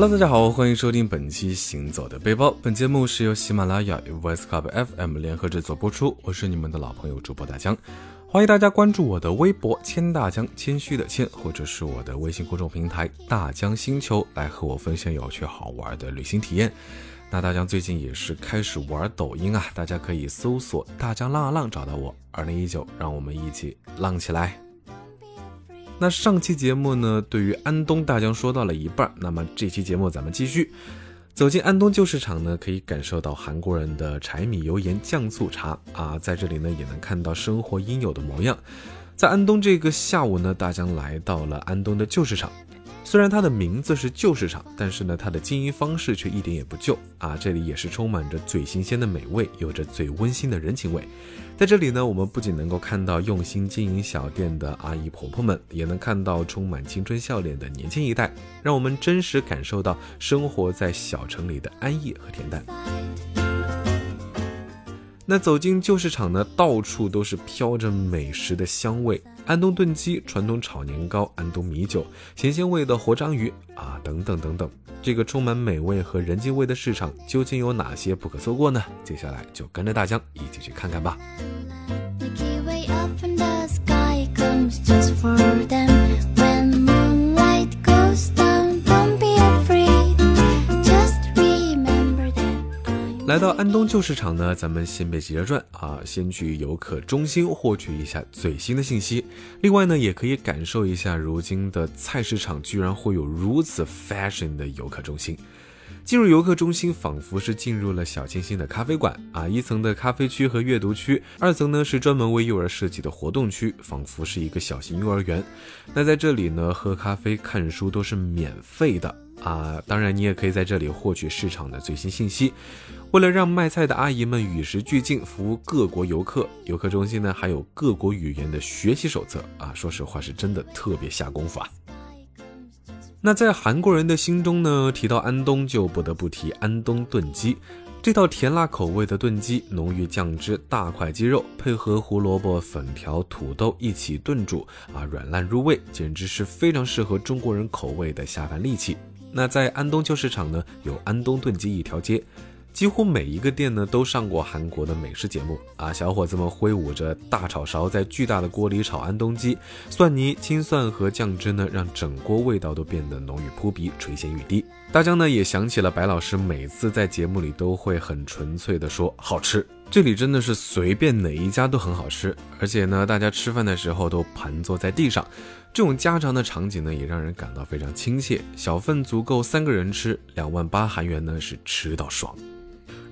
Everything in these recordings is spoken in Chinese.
Hello，大家好，欢迎收听本期《行走的背包》。本节目是由喜马拉雅与 Voice Club FM 联合制作播出。我是你们的老朋友主播大江，欢迎大家关注我的微博“谦大江”，谦虚的谦，或者是我的微信公众平台“大江星球”，来和我分享有趣好玩的旅行体验。那大江最近也是开始玩抖音啊，大家可以搜索“大江浪啊浪”找到我。二零一九，让我们一起浪起来！那上期节目呢，对于安东大疆说到了一半，那么这期节目咱们继续走进安东旧市场呢，可以感受到韩国人的柴米油盐酱醋茶啊，在这里呢也能看到生活应有的模样。在安东这个下午呢，大疆来到了安东的旧市场。虽然它的名字是旧市场，但是呢，它的经营方式却一点也不旧啊！这里也是充满着最新鲜的美味，有着最温馨的人情味。在这里呢，我们不仅能够看到用心经营小店的阿姨婆婆们，也能看到充满青春笑脸的年轻一代，让我们真实感受到生活在小城里的安逸和恬淡。那走进旧市场呢，到处都是飘着美食的香味。安东炖鸡、传统炒年糕、安东米酒、咸鲜味的活章鱼啊，等等等等，这个充满美味和人情味的市场究竟有哪些不可错过呢？接下来就跟着大江一起去看看吧。来到安东旧市场呢，咱们先别急着转啊，先去游客中心获取一下最新的信息。另外呢，也可以感受一下如今的菜市场居然会有如此 fashion 的游客中心。进入游客中心，仿佛是进入了小清新的咖啡馆啊！一层的咖啡区和阅读区，二层呢是专门为幼儿设计的活动区，仿佛是一个小型幼儿园。那在这里呢，喝咖啡、看书都是免费的啊！当然，你也可以在这里获取市场的最新信息。为了让卖菜的阿姨们与时俱进，服务各国游客，游客中心呢还有各国语言的学习手册啊！说实话，是真的特别下功夫啊。那在韩国人的心中呢，提到安东就不得不提安东炖鸡，这道甜辣口味的炖鸡，浓郁酱汁，大块鸡肉配合胡萝卜、粉条、土豆一起炖煮啊，软烂入味，简直是非常适合中国人口味的下饭利器。那在安东旧市场呢，有安东炖鸡一条街。几乎每一个店呢都上过韩国的美食节目啊！小伙子们挥舞着大炒勺，在巨大的锅里炒安东鸡，蒜泥、青蒜和酱汁呢，让整锅味道都变得浓郁扑鼻，垂涎欲滴。大江呢也想起了白老师每次在节目里都会很纯粹的说好吃，这里真的是随便哪一家都很好吃，而且呢大家吃饭的时候都盘坐在地上，这种家常的场景呢也让人感到非常亲切。小份足够三个人吃，两万八韩元呢是吃到爽。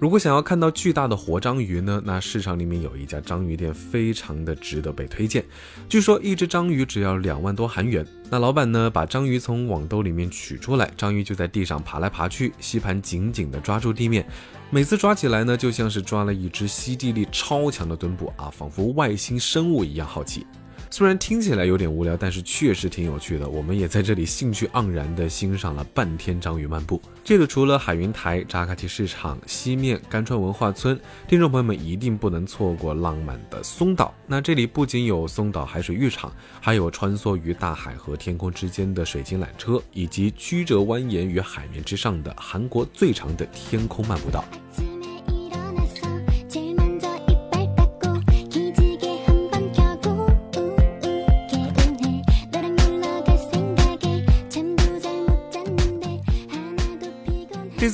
如果想要看到巨大的活章鱼呢，那市场里面有一家章鱼店，非常的值得被推荐。据说一只章鱼只要两万多韩元。那老板呢，把章鱼从网兜里面取出来，章鱼就在地上爬来爬去，吸盘紧紧的抓住地面，每次抓起来呢，就像是抓了一只吸地力超强的墩布啊，仿佛外星生物一样好奇。虽然听起来有点无聊，但是确实挺有趣的。我们也在这里兴趣盎然地欣赏了半天章鱼漫步。这里除了海云台、扎卡提市场、西面、甘川文化村，听众朋友们一定不能错过浪漫的松岛。那这里不仅有松岛海水浴场，还有穿梭于大海和天空之间的水晶缆车，以及曲折蜿蜒于海面之上的韩国最长的天空漫步道。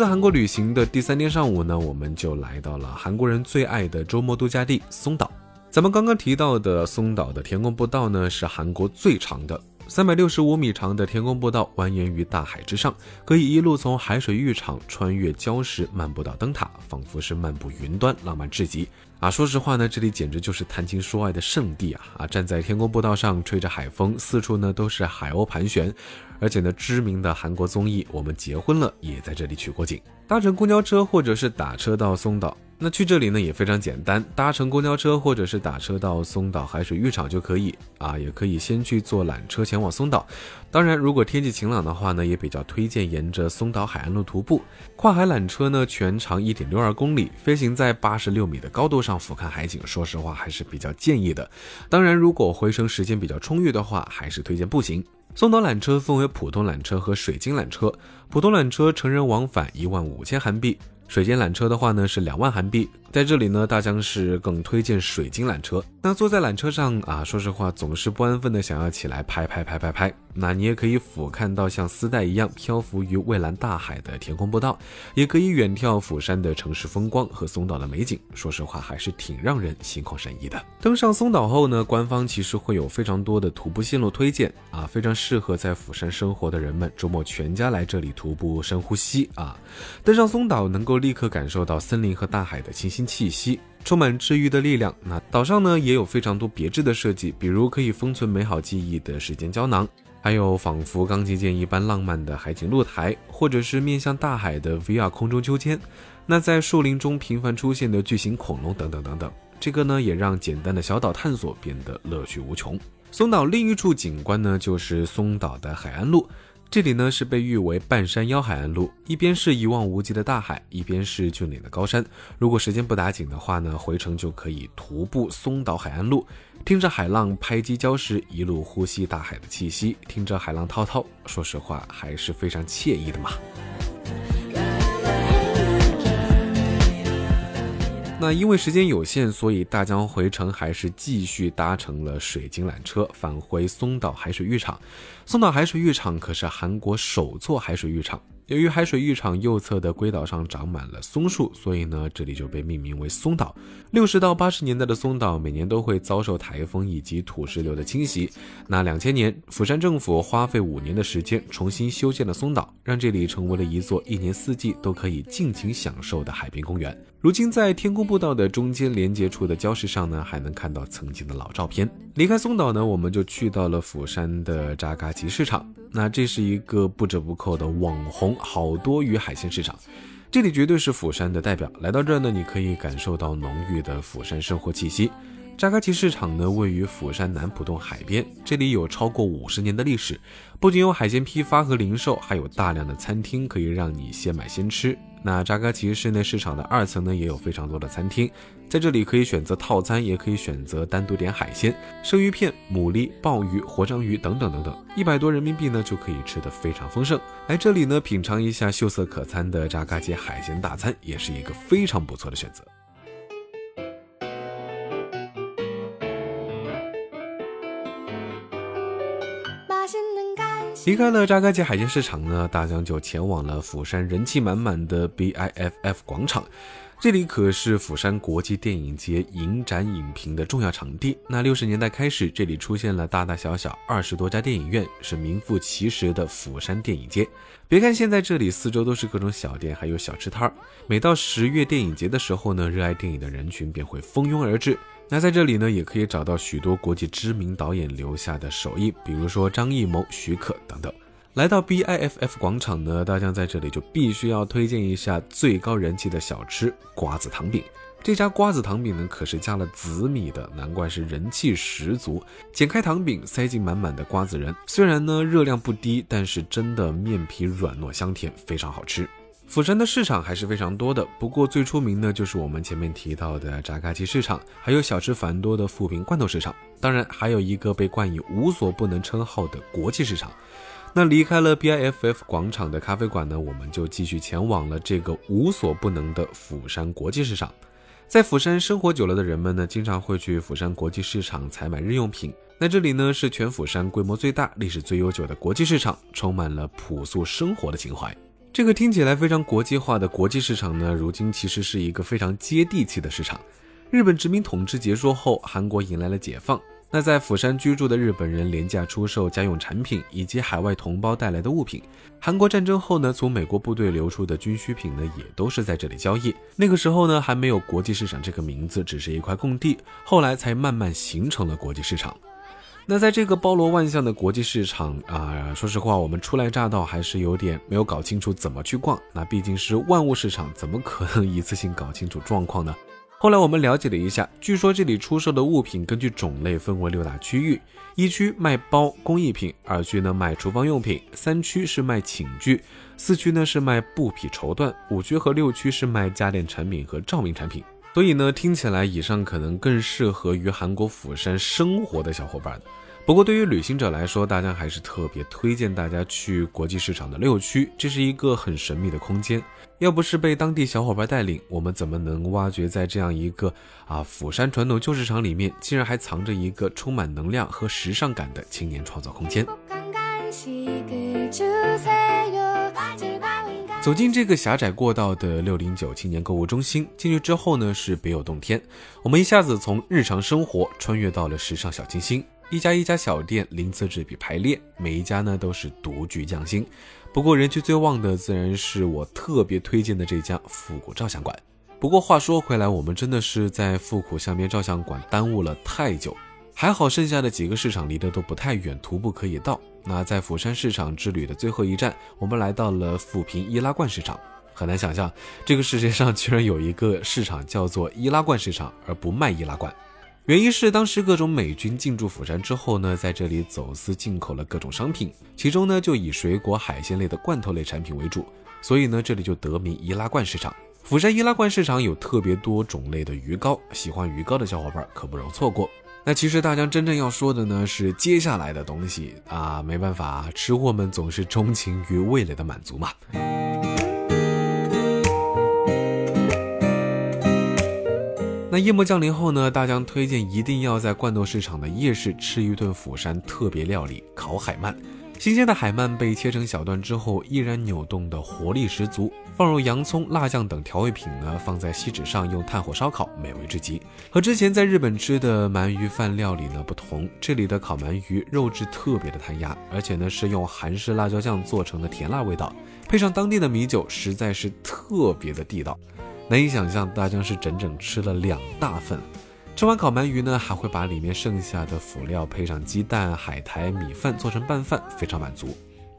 在韩国旅行的第三天上午呢，我们就来到了韩国人最爱的周末度假地松岛。咱们刚刚提到的松岛的天空步道呢，是韩国最长的，三百六十五米长的天空步道蜿蜒于大海之上，可以一路从海水浴场穿越礁石，漫步到灯塔，仿佛是漫步云端，浪漫至极。啊，说实话呢，这里简直就是谈情说爱的圣地啊！啊，站在天空步道上，吹着海风，四处呢都是海鸥盘旋。而且呢，知名的韩国综艺《我们结婚了》也在这里取过景。搭乘公交车或者是打车到松岛，那去这里呢也非常简单，搭乘公交车或者是打车到松岛海水浴场就可以啊，也可以先去坐缆车前往松岛。当然，如果天气晴朗的话呢，也比较推荐沿着松岛海岸路徒步。跨海缆车呢全长一点六二公里，飞行在八十六米的高度上俯瞰海景，说实话还是比较建议的。当然，如果回程时间比较充裕的话，还是推荐步行。松岛缆车分为普通缆车和水晶缆车，普通缆车成人往返一万五千韩币。水晶缆车的话呢是两万韩币，在这里呢大江是更推荐水晶缆车。那坐在缆车上啊，说实话总是不安分的想要起来拍拍拍拍拍。那你也可以俯瞰到像丝带一样漂浮于蔚蓝大海的天空步道，也可以远眺釜山的城市风光和松岛的美景。说实话还是挺让人心旷神怡的。登上松岛后呢，官方其实会有非常多的徒步线路推荐啊，非常适合在釜山生活的人们周末全家来这里徒步深呼吸啊。登上松岛能够。立刻感受到森林和大海的清新气息，充满治愈的力量。那岛上呢也有非常多别致的设计，比如可以封存美好记忆的时间胶囊，还有仿佛钢琴键一般浪漫的海景露台，或者是面向大海的 VR 空中秋千。那在树林中频繁出现的巨型恐龙等等等等，这个呢也让简单的小岛探索变得乐趣无穷。松岛另一处景观呢就是松岛的海岸路。这里呢是被誉为半山腰海岸路，一边是一望无际的大海，一边是峻岭的高山。如果时间不打紧的话呢，回程就可以徒步松岛海岸路，听着海浪拍击礁石，一路呼吸大海的气息，听着海浪滔滔，说实话还是非常惬意的嘛。那因为时间有限，所以大江回程还是继续搭乘了水晶缆车返回松岛海水浴场。松岛海水浴场可是韩国首座海水浴场。由于海水浴场右侧的龟岛上长满了松树，所以呢，这里就被命名为松岛。六十到八十年代的松岛，每年都会遭受台风以及土石流的侵袭。那两千年，釜山政府花费五年的时间重新修建了松岛，让这里成为了一座一年四季都可以尽情享受的海滨公园。如今，在天空步道的中间连接处的礁石上呢，还能看到曾经的老照片。离开松岛呢，我们就去到了釜山的扎嘎集市场。那这是一个不折不扣的网红好多鱼海鲜市场，这里绝对是釜山的代表。来到这儿呢，你可以感受到浓郁的釜山生活气息。扎嘎奇市场呢，位于釜山南浦洞海边，这里有超过五十年的历史，不仅有海鲜批发和零售，还有大量的餐厅可以让你先买先吃。那扎嘎奇室内市场的二层呢，也有非常多的餐厅，在这里可以选择套餐，也可以选择单独点海鲜，生鱼片、牡蛎、鲍鱼、活章鱼等等等等，一百多人民币呢就可以吃得非常丰盛。来这里呢，品尝一下秀色可餐的扎嘎奇海鲜大餐，也是一个非常不错的选择。离开了扎嘎奇海鲜市场呢，大江就前往了釜山人气满满的 BIFF 广场。这里可是釜山国际电影节影展影评的重要场地。那六十年代开始，这里出现了大大小小二十多家电影院，是名副其实的釜山电影街。别看现在这里四周都是各种小店，还有小吃摊儿。每到十月电影节的时候呢，热爱电影的人群便会蜂拥而至。那在这里呢，也可以找到许多国际知名导演留下的手印，比如说张艺谋、徐克等等。来到 BIFF 广场呢，大家在这里就必须要推荐一下最高人气的小吃——瓜子糖饼。这家瓜子糖饼呢，可是加了紫米的，难怪是人气十足。剪开糖饼，塞进满满的瓜子仁，虽然呢热量不低，但是真的面皮软糯香甜，非常好吃。釜山的市场还是非常多的，不过最出名的就是我们前面提到的扎嘎奇市场，还有小吃繁多的富平罐头市场，当然还有一个被冠以无所不能称号的国际市场。那离开了 BIFF 广场的咖啡馆呢，我们就继续前往了这个无所不能的釜山国际市场。在釜山生活久了的人们呢，经常会去釜山国际市场采买日用品。那这里呢是全釜山规模最大、历史最悠久的国际市场，充满了朴素生活的情怀。这个听起来非常国际化的国际市场呢，如今其实是一个非常接地气的市场。日本殖民统治结束后，韩国迎来了解放。那在釜山居住的日本人廉价出售家用产品以及海外同胞带来的物品。韩国战争后呢，从美国部队流出的军需品呢，也都是在这里交易。那个时候呢，还没有国际市场这个名字，只是一块空地，后来才慢慢形成了国际市场。那在这个包罗万象的国际市场啊，说实话，我们初来乍到还是有点没有搞清楚怎么去逛。那毕竟是万物市场，怎么可能一次性搞清楚状况呢？后来我们了解了一下，据说这里出售的物品根据种类分为六大区域：一区卖包工艺品，二区呢卖厨房用品，三区是卖寝具，四区呢是卖布匹绸缎，五区和六区是卖家电产品和照明产品。所以呢，听起来以上可能更适合于韩国釜山生活的小伙伴。不过，对于旅行者来说，大家还是特别推荐大家去国际市场的六区，这是一个很神秘的空间。要不是被当地小伙伴带领，我们怎么能挖掘在这样一个啊釜山传统旧市场里面，竟然还藏着一个充满能量和时尚感的青年创造空间？走进这个狭窄过道的六零九青年购物中心，进去之后呢，是别有洞天。我们一下子从日常生活穿越到了时尚小清新，一家一家小店鳞次栉比排列，每一家呢都是独具匠心。不过人气最旺的自然是我特别推荐的这家复古照相馆。不过话说回来，我们真的是在复古相片照相馆耽误了太久。还好，剩下的几个市场离得都不太远，徒步可以到。那在釜山市场之旅的最后一站，我们来到了富平易拉罐市场。很难想象，这个世界上居然有一个市场叫做易拉罐市场，而不卖易拉罐。原因是当时各种美军进驻釜山之后呢，在这里走私进口了各种商品，其中呢就以水果、海鲜类的罐头类产品为主，所以呢这里就得名易拉罐市场。釜山易拉罐市场有特别多种类的鱼糕，喜欢鱼糕的小伙伴可不容错过。那其实大江真正要说的呢是接下来的东西啊，没办法，吃货们总是钟情于味蕾的满足嘛。那夜幕降临后呢，大江推荐一定要在罐头市场的夜市吃一顿釜山特别料理——烤海鳗。新鲜的海鳗被切成小段之后，依然扭动的活力十足。放入洋葱、辣酱等调味品呢，放在锡纸上用炭火烧烤，美味至极。和之前在日本吃的鳗鱼饭料理呢不同，这里的烤鳗鱼肉质特别的弹牙，而且呢是用韩式辣椒酱做成的甜辣味道，配上当地的米酒，实在是特别的地道。难以想象，大江是整整吃了两大份。吃完烤鳗鱼呢，还会把里面剩下的辅料配上鸡蛋、海苔、米饭做成拌饭，非常满足。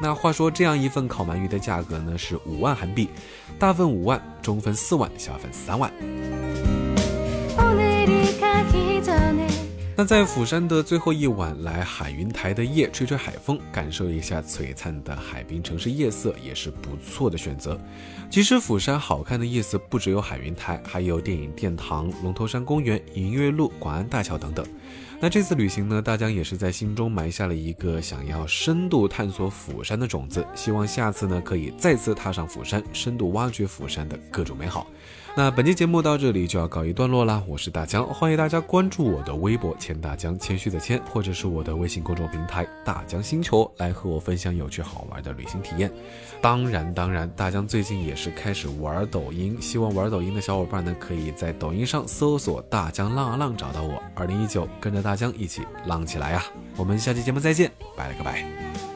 那话说，这样一份烤鳗鱼的价格呢是五万韩币，大份五万，中份四万，小份三万。那在釜山的最后一晚，来海云台的夜，吹吹海风，感受一下璀璨的海滨城市夜色，也是不错的选择。其实釜山好看的夜色不只有海云台，还有电影殿堂、龙头山公园、银月路、广安大桥等等。那这次旅行呢，大江也是在心中埋下了一个想要深度探索釜山的种子，希望下次呢可以再次踏上釜山，深度挖掘釜山的各种美好。那本期节目到这里就要告一段落啦，我是大江，欢迎大家关注我的微博谦大江，谦虚的谦，或者是我的微信公众平台大江星球，来和我分享有趣好玩的旅行体验。当然，当然，大江最近也是开始玩抖音，希望玩抖音的小伙伴呢，可以在抖音上搜索大江浪啊浪找到我。二零一九，跟着大江一起浪起来呀！我们下期节目再见，拜了个拜。